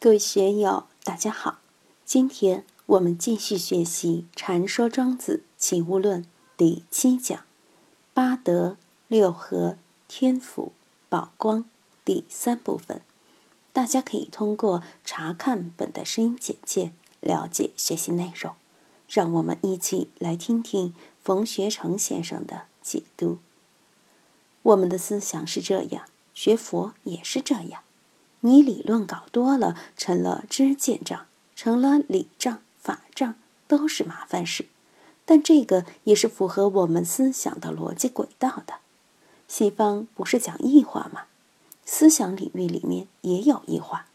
各位学友，大家好！今天我们继续学习《禅说庄子齐物论》第七讲“八德、六合、天府、宝光”第三部分。大家可以通过查看本的声音简介了解学习内容。让我们一起来听听冯学成先生的解读。我们的思想是这样，学佛也是这样。你理论搞多了，成了知见障，成了理障、法障，都是麻烦事。但这个也是符合我们思想的逻辑轨道的。西方不是讲异化吗？思想领域里面也有异化。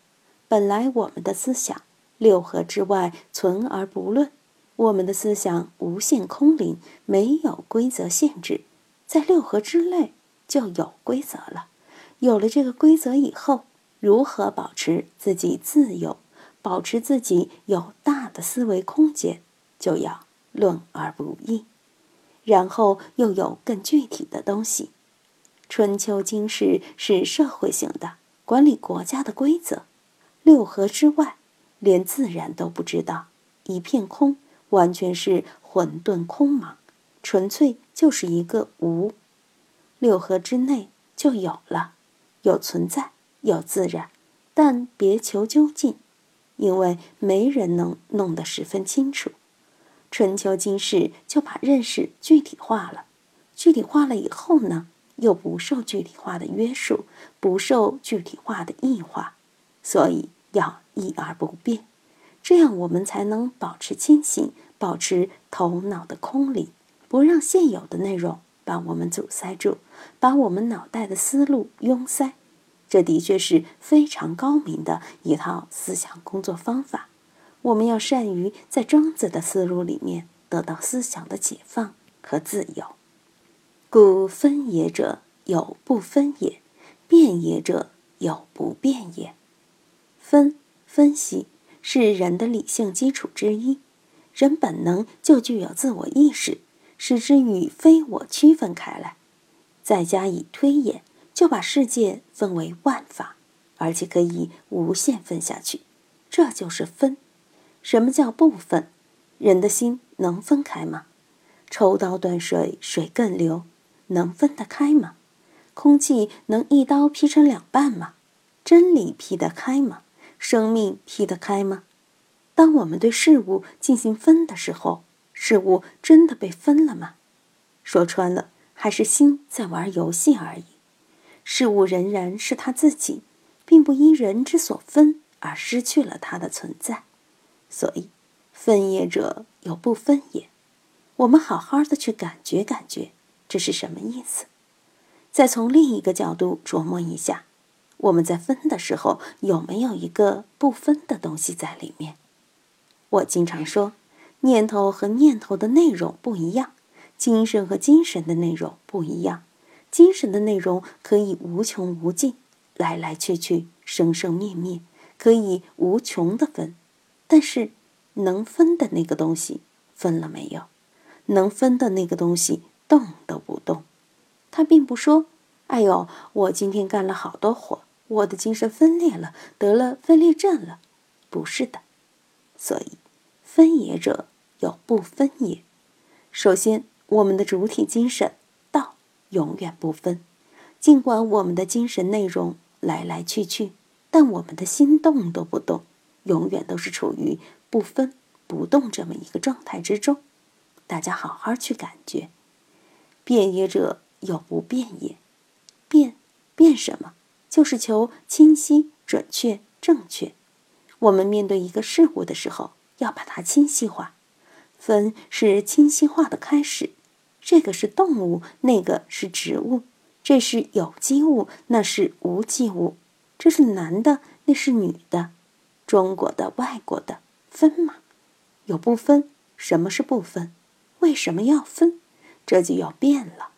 本来我们的思想六合之外存而不论，我们的思想无限空灵，没有规则限制，在六合之内就有规则了。有了这个规则以后。如何保持自己自由，保持自己有大的思维空间，就要论而不议。然后又有更具体的东西。春秋经世是社会性的，管理国家的规则。六合之外，连自然都不知道，一片空，完全是混沌空茫，纯粹就是一个无。六合之内就有了，有存在。有自然，但别求究竟，因为没人能弄得十分清楚。春秋今世就把认识具体化了，具体化了以后呢，又不受具体化的约束，不受具体化的异化，所以要一而不变，这样我们才能保持清醒，保持头脑的空灵，不让现有的内容把我们阻塞住，把我们脑袋的思路拥塞。这的确是非常高明的一套思想工作方法。我们要善于在庄子的思路里面得到思想的解放和自由。故分也者有不分也，变也者有不变也。分分析是人的理性基础之一，人本能就具有自我意识，使之与非我区分开来，再加以推演。就把世界分为万法，而且可以无限分下去，这就是分。什么叫不分？人的心能分开吗？抽刀断水，水更流，能分得开吗？空气能一刀劈成两半吗？真理劈得开吗？生命劈得开吗？当我们对事物进行分的时候，事物真的被分了吗？说穿了，还是心在玩游戏而已。事物仍然是他自己，并不因人之所分而失去了它的存在。所以，分也者有不分也。我们好好的去感觉感觉，这是什么意思？再从另一个角度琢磨一下，我们在分的时候有没有一个不分的东西在里面？我经常说，念头和念头的内容不一样，精神和精神的内容不一样。精神的内容可以无穷无尽，来来去去，生生灭灭，可以无穷的分。但是，能分的那个东西分了没有？能分的那个东西动都不动。他并不说：“哎呦，我今天干了好多活，我的精神分裂了，得了分裂症了。”不是的。所以，分也者有不分也。首先，我们的主体精神。永远不分，尽管我们的精神内容来来去去，但我们的心动都不动，永远都是处于不分不动这么一个状态之中。大家好好去感觉。变也者有不变也，变变什么？就是求清晰、准确、正确。我们面对一个事物的时候，要把它清晰化。分是清晰化的开始。这个是动物，那个是植物；这是有机物，那是无机物；这是男的，那是女的。中国的、外国的，分吗？有不分？什么是不分？为什么要分？这就要变了。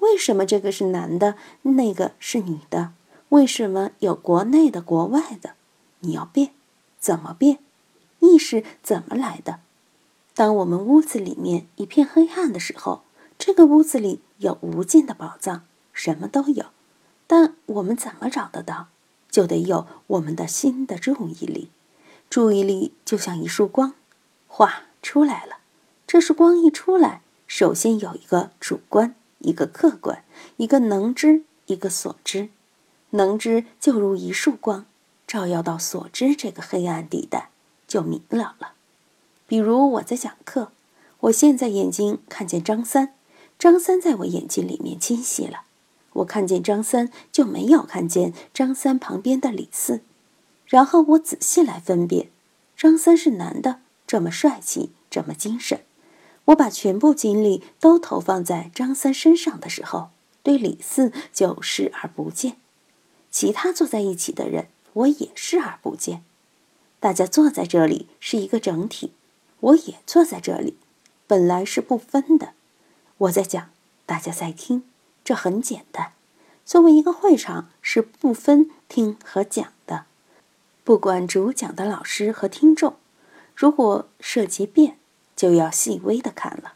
为什么这个是男的，那个是女的？为什么有国内的、国外的？你要变，怎么变？意识怎么来的？当我们屋子里面一片黑暗的时候。这个屋子里有无尽的宝藏，什么都有，但我们怎么找得到？就得有我们的新的注意力。注意力就像一束光，哗出来了。这束光一出来，首先有一个主观，一个客观，一个能知，一个所知。能知就如一束光，照耀到所知这个黑暗地带，就明了了。比如我在讲课，我现在眼睛看见张三，张三在我眼睛里面清晰了。我看见张三，就没有看见张三旁边的李四。然后我仔细来分辨，张三是男的，这么帅气，这么精神。我把全部精力都投放在张三身上的时候，对李四就视而不见。其他坐在一起的人，我也视而不见。大家坐在这里是一个整体，我也坐在这里，本来是不分的。我在讲，大家在听，这很简单。作为一个会场，是不分听和讲的。不管主讲的老师和听众，如果涉及变，就要细微的看了。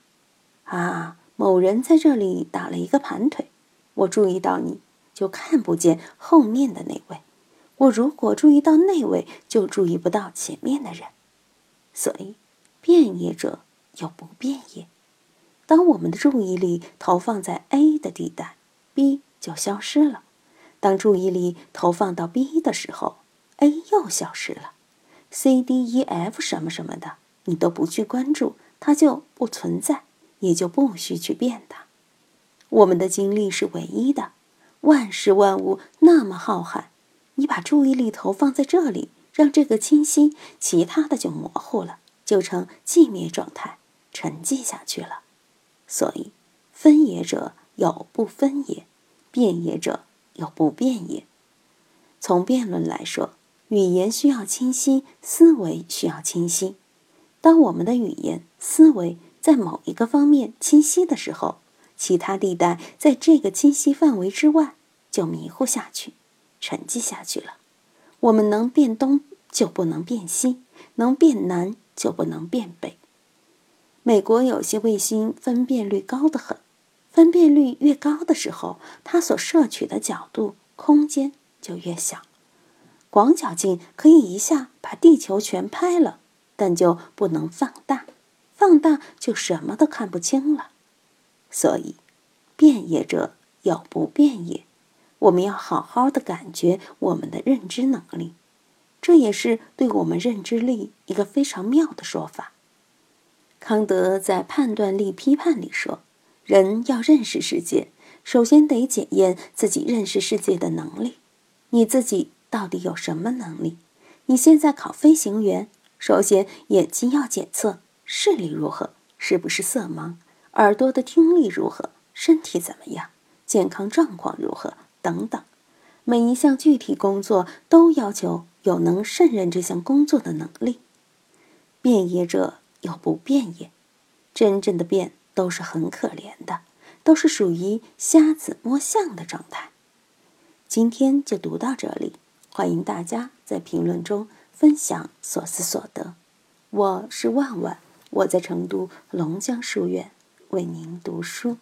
啊，某人在这里打了一个盘腿，我注意到你就看不见后面的那位；我如果注意到那位，就注意不到前面的人。所以，变也者有不变也。当我们的注意力投放在 A 的地带，B 就消失了；当注意力投放到 B 的时候，A 又消失了，C、D、E、F 什么什么的，你都不去关注，它就不存在，也就不需去变它。我们的精力是唯一的，万事万物那么浩瀚，你把注意力投放在这里，让这个清晰，其他的就模糊了，就成寂灭状态，沉寂下去了。所以，分也者有不分也，变也者有不变也。从辩论来说。语言需要清晰，思维需要清晰。当我们的语言、思维在某一个方面清晰的时候，其他地带在这个清晰范围之外就迷糊下去、沉寂下去了。我们能变东就不能变西，能变南就不能变北。美国有些卫星分辨率高得很，分辨率越高的时候，它所摄取的角度、空间就越小。广角镜可以一下把地球全拍了，但就不能放大，放大就什么都看不清了。所以，变也者有不变也。我们要好好的感觉我们的认知能力，这也是对我们认知力一个非常妙的说法。康德在《判断力批判》里说，人要认识世界，首先得检验自己认识世界的能力，你自己。到底有什么能力？你现在考飞行员，首先眼睛要检测视力如何，是不是色盲；耳朵的听力如何，身体怎么样，健康状况如何等等。每一项具体工作都要求有能胜任这项工作的能力。变也者有不变也，真正的变都是很可怜的，都是属于瞎子摸象的状态。今天就读到这里。欢迎大家在评论中分享所思所得。我是万万，我在成都龙江书院为您读书。